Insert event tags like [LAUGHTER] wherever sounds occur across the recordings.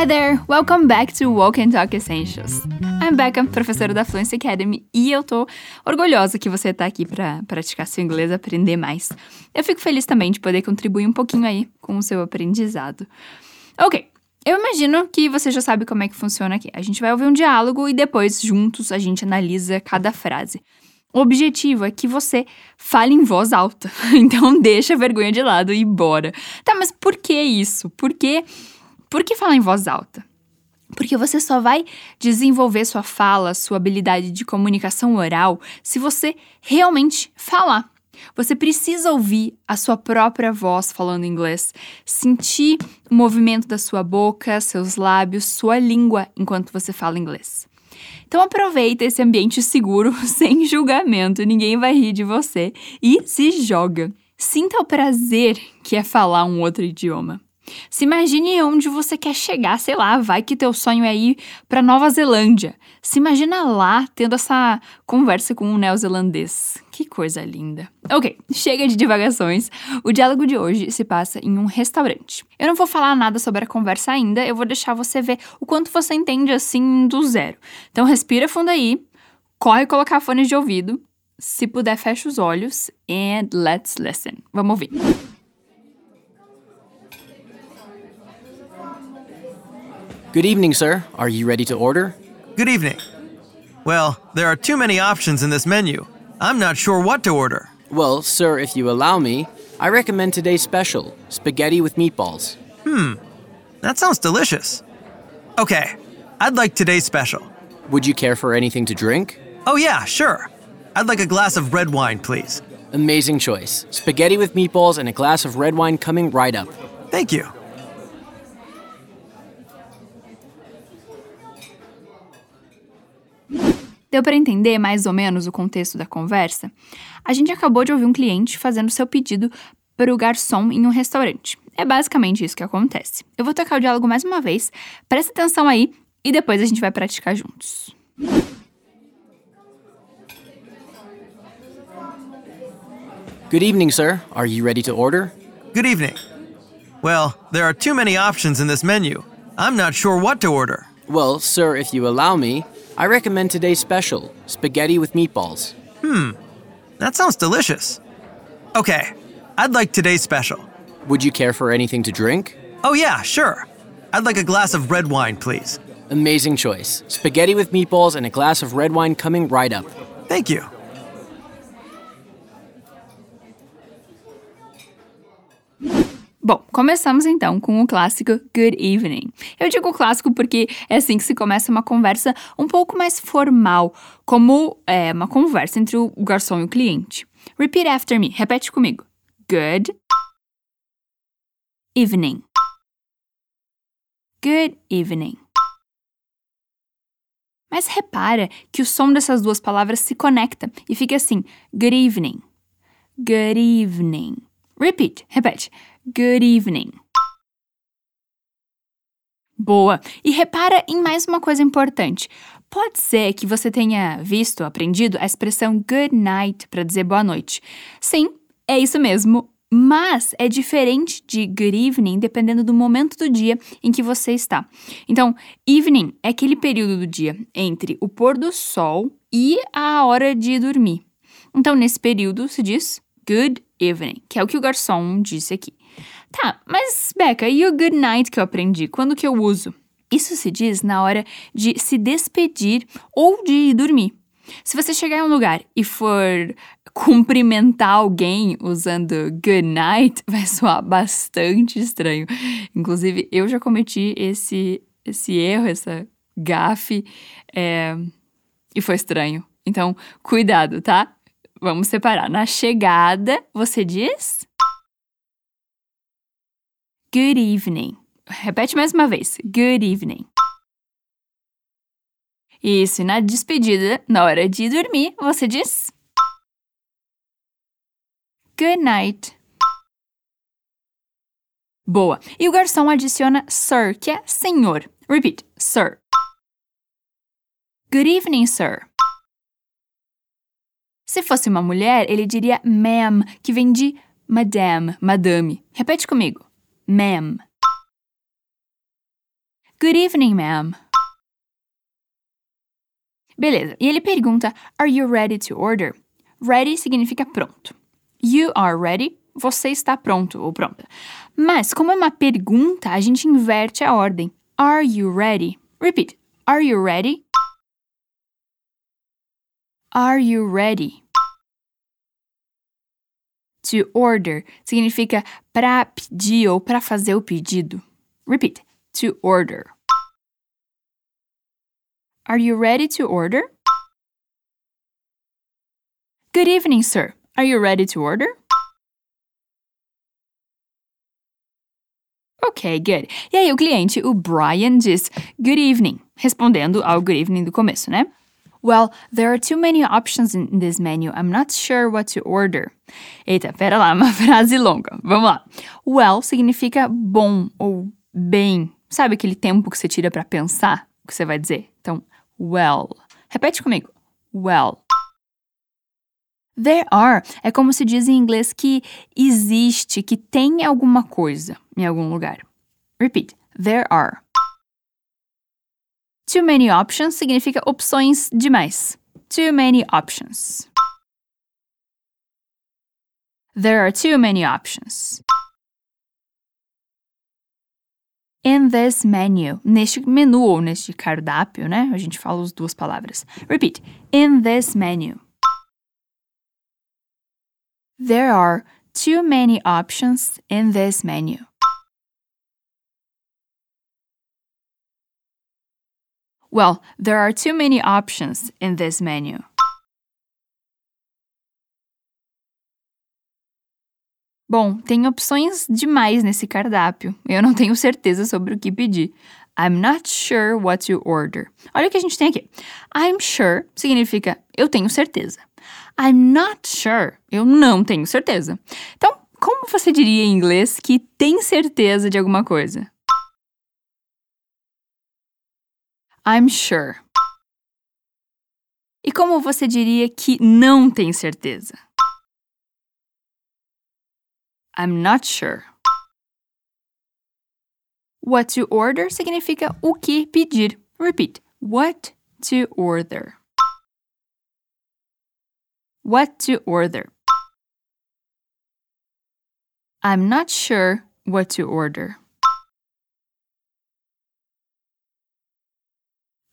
Hi there, welcome back to Walk and Talk Essentials. I'm Becca, professora da Fluency Academy, e eu tô orgulhosa que você tá aqui para praticar seu inglês, aprender mais. Eu fico feliz também de poder contribuir um pouquinho aí com o seu aprendizado. Ok, eu imagino que você já sabe como é que funciona aqui. A gente vai ouvir um diálogo e depois, juntos, a gente analisa cada frase. O objetivo é que você fale em voz alta. [LAUGHS] Então deixa a vergonha de lado e bora. Tá, mas por que isso? Por que, por que falar em voz alta? Porque você só vai desenvolver sua fala, sua habilidade de comunicação oral, se você realmente falar. Você precisa ouvir a sua própria voz falando inglês, sentir o movimento da sua boca, seus lábios, sua língua enquanto você fala inglês. Então aproveita esse ambiente seguro, [LAUGHS] sem julgamento, ninguém vai rir de você e se joga. Sinta o prazer que é falar um outro idioma. Se imagine onde você quer chegar, sei lá, vai que teu sonho é ir para Nova Zelândia. Se imagina lá tendo essa conversa com um neozelandês. Que coisa linda. Ok, chega de divagações. O diálogo de hoje se passa em um restaurante. Eu não vou falar nada sobre a conversa ainda, eu vou deixar você ver o quanto você entende assim do zero. Então respira fundo aí, corre colocar fones de ouvido. Se puder, fecha os olhos and let's listen. Vamos ouvir. Good evening, sir. Are you ready to order? Good evening. Well, there are too many options in this menu. I'm not sure what to order. Well, sir, if you allow me, I recommend today's special spaghetti with meatballs. Hmm, that sounds delicious. Okay, I'd like today's special. Would you care for anything to drink? Oh, yeah, sure. I'd like a glass of red wine, please. Amazing choice. Spaghetti with meatballs and a glass of red wine coming right up. Thank you. Deu para entender mais ou menos o contexto da conversa? A gente acabou de ouvir um cliente fazendo seu pedido para o garçom em um restaurante. É basicamente isso que acontece. Eu vou tocar o diálogo mais uma vez, presta atenção aí e depois a gente vai praticar juntos. Good evening, sir. Are you ready to order? Good evening. Well, there are too many options in this menu. I'm not sure what to order. Well, sir, if you allow me, I recommend today's special spaghetti with meatballs. Hmm, that sounds delicious. Okay, I'd like today's special. Would you care for anything to drink? Oh, yeah, sure. I'd like a glass of red wine, please. Amazing choice. Spaghetti with meatballs and a glass of red wine coming right up. Thank you. Bom, começamos então com o clássico Good Evening. Eu digo clássico porque é assim que se começa uma conversa um pouco mais formal, como é, uma conversa entre o garçom e o cliente. Repeat after me. Repete comigo. Good evening. Good evening. Mas repara que o som dessas duas palavras se conecta e fica assim: Good evening. Good evening. Repeat. Repete. Good evening. Boa! E repara em mais uma coisa importante. Pode ser que você tenha visto, aprendido a expressão good night para dizer boa noite. Sim, é isso mesmo. Mas é diferente de good evening dependendo do momento do dia em que você está. Então, evening é aquele período do dia entre o pôr do sol e a hora de dormir. Então, nesse período se diz good evening, que é o que o garçom disse aqui. Tá, mas Becca, e o good night que eu aprendi? Quando que eu uso? Isso se diz na hora de se despedir ou de dormir. Se você chegar em um lugar e for cumprimentar alguém usando good night, [LAUGHS] vai soar bastante estranho. Inclusive, eu já cometi esse, esse erro, essa gafe, é, e foi estranho. Então, cuidado, tá? Vamos separar. Na chegada, você diz Good evening. Repete mais uma vez. Good evening. Isso, e na despedida, na hora de dormir, você diz Good night. Boa. E o garçom adiciona sir, que é senhor. Repeat. Sir. Good evening, sir. Se fosse uma mulher, ele diria ma'am, que vem de madame, madame. Repete comigo. Ma'am. Good evening, ma'am. Beleza. E ele pergunta: Are you ready to order? Ready significa pronto. You are ready. Você está pronto ou pronta. Mas, como é uma pergunta, a gente inverte a ordem. Are you ready? Repeat. Are you ready? Are you ready? To order significa para pedir ou para fazer o pedido. Repeat. To order. Are you ready to order? Good evening, sir. Are you ready to order? Ok, good. E aí o cliente, o Brian, diz good evening, respondendo ao good evening do começo, né? Well, there are too many options in this menu. I'm not sure what to order. Eita, pera lá, [LAUGHS] uma frase longa. Vamos lá. Well significa bom ou bem. Sabe aquele tempo que você tira para pensar o que você vai dizer? Então, well. Repete comigo. Well. There are é como se diz em inglês que existe, que tem alguma coisa em algum lugar. Repeat. There are. Too many options significa opções demais. Too many options. There are too many options. In this menu, neste menu ou neste cardápio, né? A gente fala as duas palavras. Repeat. In this menu. There are too many options in this menu. Well, there are too many options in this menu. Bom, tem opções demais nesse cardápio. Eu não tenho certeza sobre o que pedir. I'm not sure what to order. Olha o que a gente tem aqui. I'm sure significa eu tenho certeza. I'm not sure. Eu não tenho certeza. Então, como você diria em inglês que tem certeza de alguma coisa? I'm sure. E como você diria que não tem certeza? I'm not sure. What to order significa o que pedir. Repeat. What to order. What to order. I'm not sure what to order.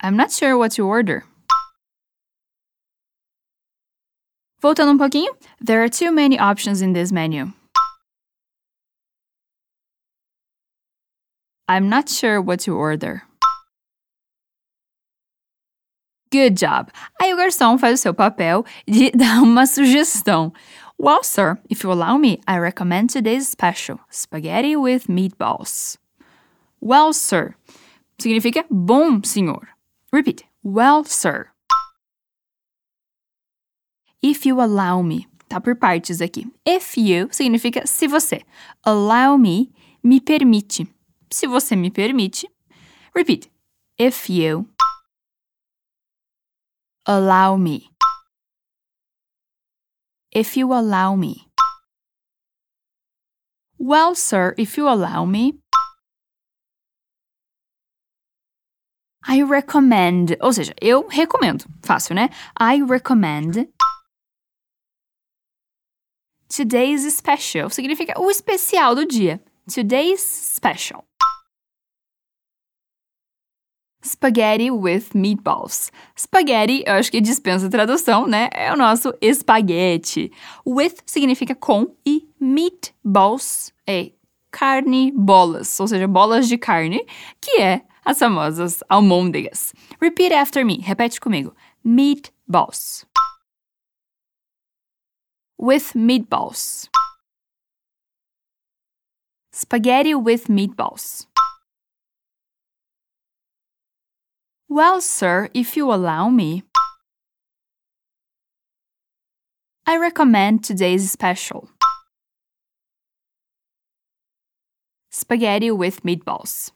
I'm not sure what to order. Voltando um pouquinho, there are too many options in this menu. I'm not sure what to order. Good job! Aí o garçom faz o seu papel de [LAUGHS] dar uma sugestão. Well, sir, if you allow me, I recommend today's special spaghetti with meatballs. Well, sir significa bom, senhor. Repeat. Well, sir. If you allow me. Tá por partes aqui. If you significa se você. Allow me, me permite. Se você me permite. Repeat. If you allow me. If you allow me. Well, sir, if you allow me. I recommend, ou seja, eu recomendo. Fácil, né? I recommend. Today's special significa o especial do dia. Today's special. Spaghetti with meatballs. Spaghetti, eu acho que dispensa tradução, né? É o nosso espaguete. With significa com e meatballs é carne, bolas, ou seja, bolas de carne, que é as famosas almôndegas. Repeat after me. Repete comigo. Meatballs. With meatballs. Spaghetti with meatballs. Well, sir, if you allow me. I recommend today's special. Spaghetti with meatballs.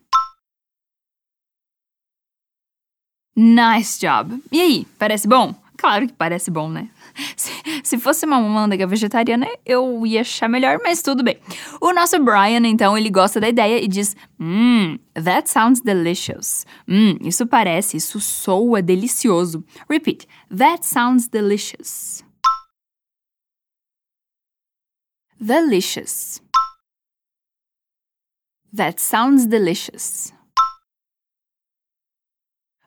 Nice job! E aí, parece bom? Claro que parece bom, né? [LAUGHS] Se, se fosse uma manteiga vegetariana, eu ia achar melhor, mas tudo bem. O nosso Brian, então, ele gosta da ideia e diz: Mmm, that sounds delicious. Hum, isso parece, isso soa delicioso. Repeat: That sounds delicious. Delicious. That sounds delicious.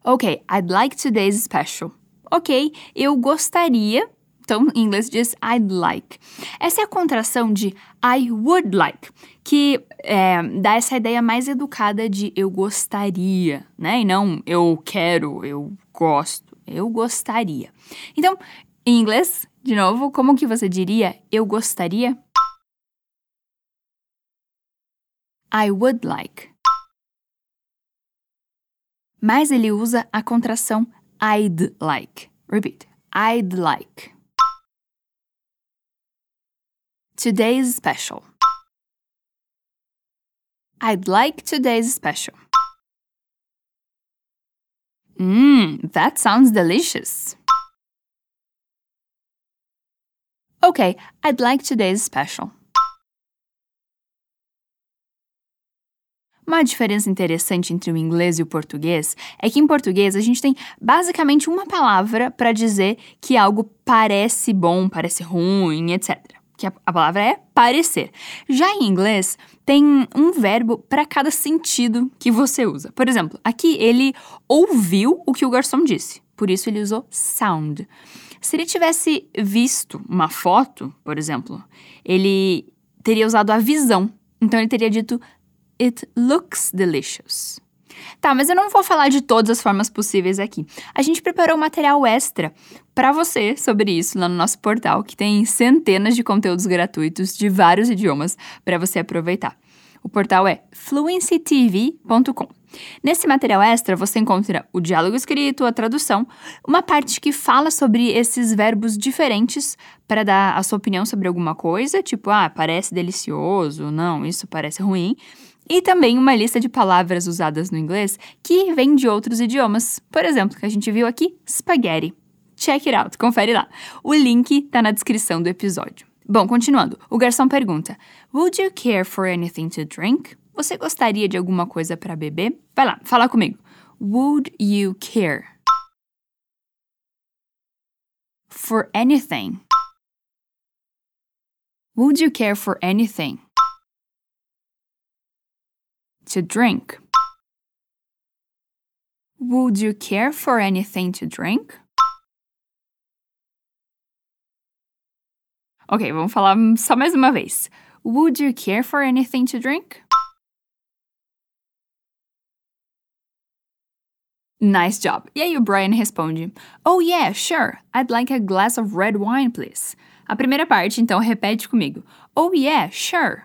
Okay, I'd like today's special. Ok, eu gostaria. Então, em inglês diz I'd like. Essa é a contração de I would like, que é, dá essa ideia mais educada de eu gostaria, né? E não eu quero, eu gosto, eu gostaria. Então, em inglês, de novo, como que você diria eu gostaria? I would like. Mas ele usa a contração I'd like. Repeat. I'd like. Today's special. I'd like today's special. Mmm, that sounds delicious. Okay, I'd like today's special. Uma diferença interessante entre o inglês e o português é que em português a gente tem basicamente uma palavra para dizer que algo parece bom, parece ruim, etc. Que a, a palavra é parecer. Já em inglês, tem um verbo para cada sentido que você usa. Por exemplo, aqui ele ouviu o que o garçom disse, por isso ele usou sound. Se ele tivesse visto uma foto, por exemplo, ele teria usado a visão. Então ele teria dito It looks delicious. Tá, mas eu não vou falar de todas as formas possíveis aqui. A gente preparou material extra para você sobre isso lá no nosso portal, que tem centenas de conteúdos gratuitos de vários idiomas para você aproveitar. O portal é fluencytv.com. Nesse material extra, você encontra o diálogo escrito, a tradução, uma parte que fala sobre esses verbos diferentes para dar a sua opinião sobre alguma coisa, tipo, ah, parece delicioso, não, isso parece ruim, e também uma lista de palavras usadas no inglês que vem de outros idiomas. Por exemplo, que a gente viu aqui, spaghetti. Check it out, confere lá. O link tá na descrição do episódio. Bom, continuando. O garçom pergunta: Would you care for anything to drink? Você gostaria de alguma coisa para beber? Vai lá, fala comigo. Would you care? For anything. Would you care for anything? To drink. Would you care for anything to drink? Ok, vamos falar só mais uma vez. Would you care for anything to drink? Nice job. E aí o Brian responde: Oh yeah, sure. I'd like a glass of red wine, please. A primeira parte, então, repete comigo. Oh yeah, sure.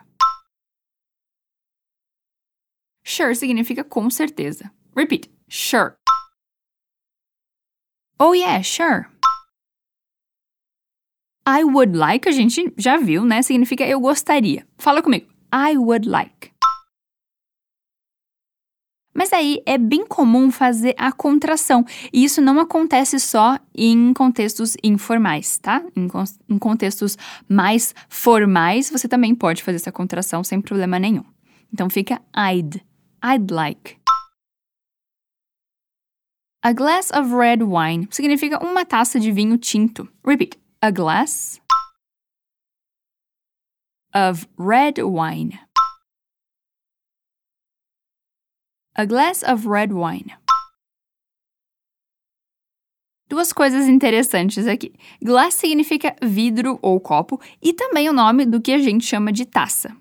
Sure significa com certeza. Repeat. Sure. Oh yeah, sure. I would like, a gente já viu, né? Significa eu gostaria. Fala comigo. I would like. Mas aí é bem comum fazer a contração, e isso não acontece só em contextos informais, tá? Em, em contextos mais formais, você também pode fazer essa contração sem problema nenhum. Então fica I'd. I'd like. A glass of red wine significa uma taça de vinho tinto. Repeat. A glass of red wine. A glass of red wine. Duas coisas interessantes aqui. Glass significa vidro ou copo e também o nome do que a gente chama de taça.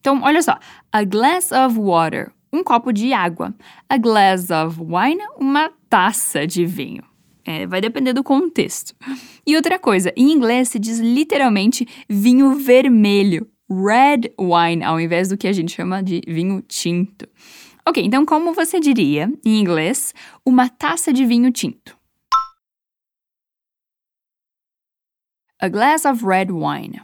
Então, olha só. A glass of water, um copo de água. A glass of wine, uma taça de vinho. É, vai depender do contexto. E outra coisa, em inglês se diz literalmente vinho vermelho, red wine, ao invés do que a gente chama de vinho tinto. Ok, então como você diria, em inglês, uma taça de vinho tinto? A glass of red wine.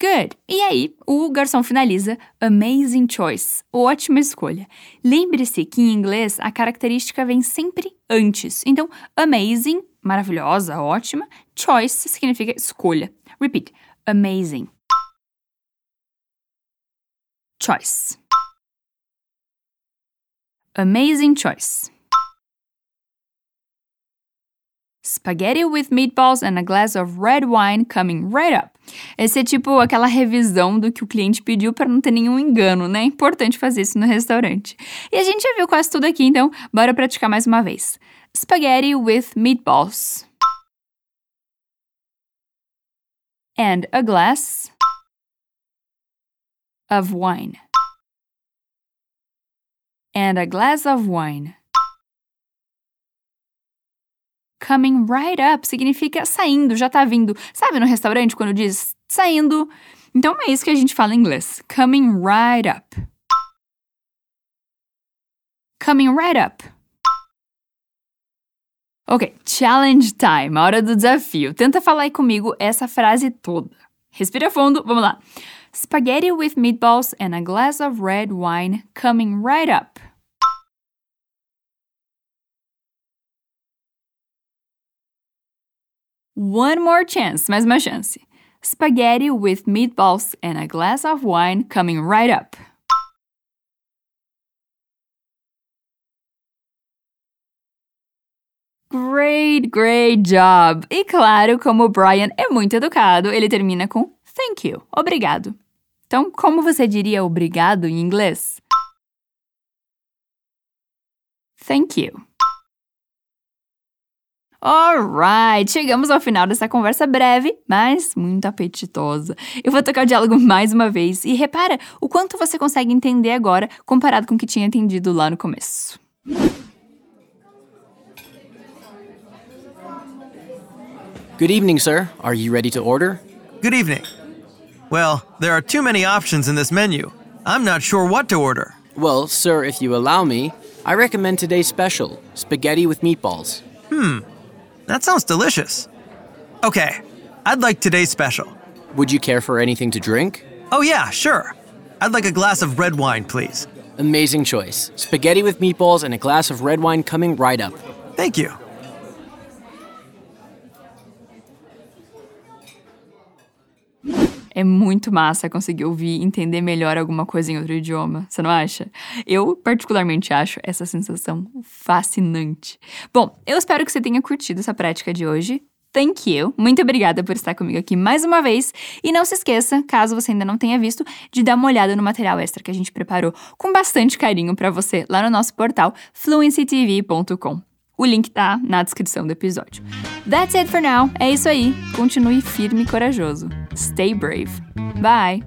Good. E aí, o garçom finaliza amazing choice. Ótima escolha. Lembre-se que em inglês a característica vem sempre antes. Então, amazing, maravilhosa, ótima. Choice significa escolha. Repeat. Amazing. Choice. Amazing choice. Spaghetti with meatballs and a glass of red wine coming right up. Esse é tipo aquela revisão do que o cliente pediu para não ter nenhum engano, né? É importante fazer isso no restaurante. E a gente já viu quase tudo aqui, então bora praticar mais uma vez. Spaghetti with meatballs. And a glass of wine. And a glass of wine. Coming right up significa saindo, já tá vindo. Sabe no restaurante quando diz saindo? Então é isso que a gente fala em inglês. Coming right up. Coming right up. Ok, challenge time, hora do desafio. Tenta falar aí comigo essa frase toda. Respira fundo, vamos lá. Spaghetti with meatballs and a glass of red wine coming right up. One more chance, mais uma chance. Spaghetti with meatballs and a glass of wine coming right up. Great, great job! E claro, como o Brian é muito educado, ele termina com thank you, obrigado. Então, como você diria obrigado em inglês? Thank you. Alright, chegamos ao final dessa conversa breve, mas muito apetitosa. Eu vou tocar o diálogo [LAUGHS] mais uma vez e repara o quanto você consegue entender agora comparado com o que tinha entendido lá no começo. Good evening, sir. Are you ready to order? Good evening. Well, there are too many options in this menu. I'm not sure what to order. Well, sir, if you allow me, I recommend today's special spaghetti with meatballs. That sounds delicious. Okay, I'd like today's special. Would you care for anything to drink? Oh, yeah, sure. I'd like a glass of red wine, please. Amazing choice. Spaghetti with meatballs and a glass of red wine coming right up. Thank you. É muito massa conseguir ouvir entender melhor alguma coisa em outro idioma, você não acha? Eu, particularmente, acho essa sensação fascinante. Bom, eu espero que você tenha curtido essa prática de hoje. Thank you. Muito obrigada por estar comigo aqui mais uma vez. E não se esqueça, caso você ainda não tenha visto, de dar uma olhada no material extra que a gente preparou com bastante carinho para você lá no nosso portal fluencytv.com. O link tá na descrição do episódio. That's it for now. É isso aí. Continue firme e corajoso. Stay brave. Bye.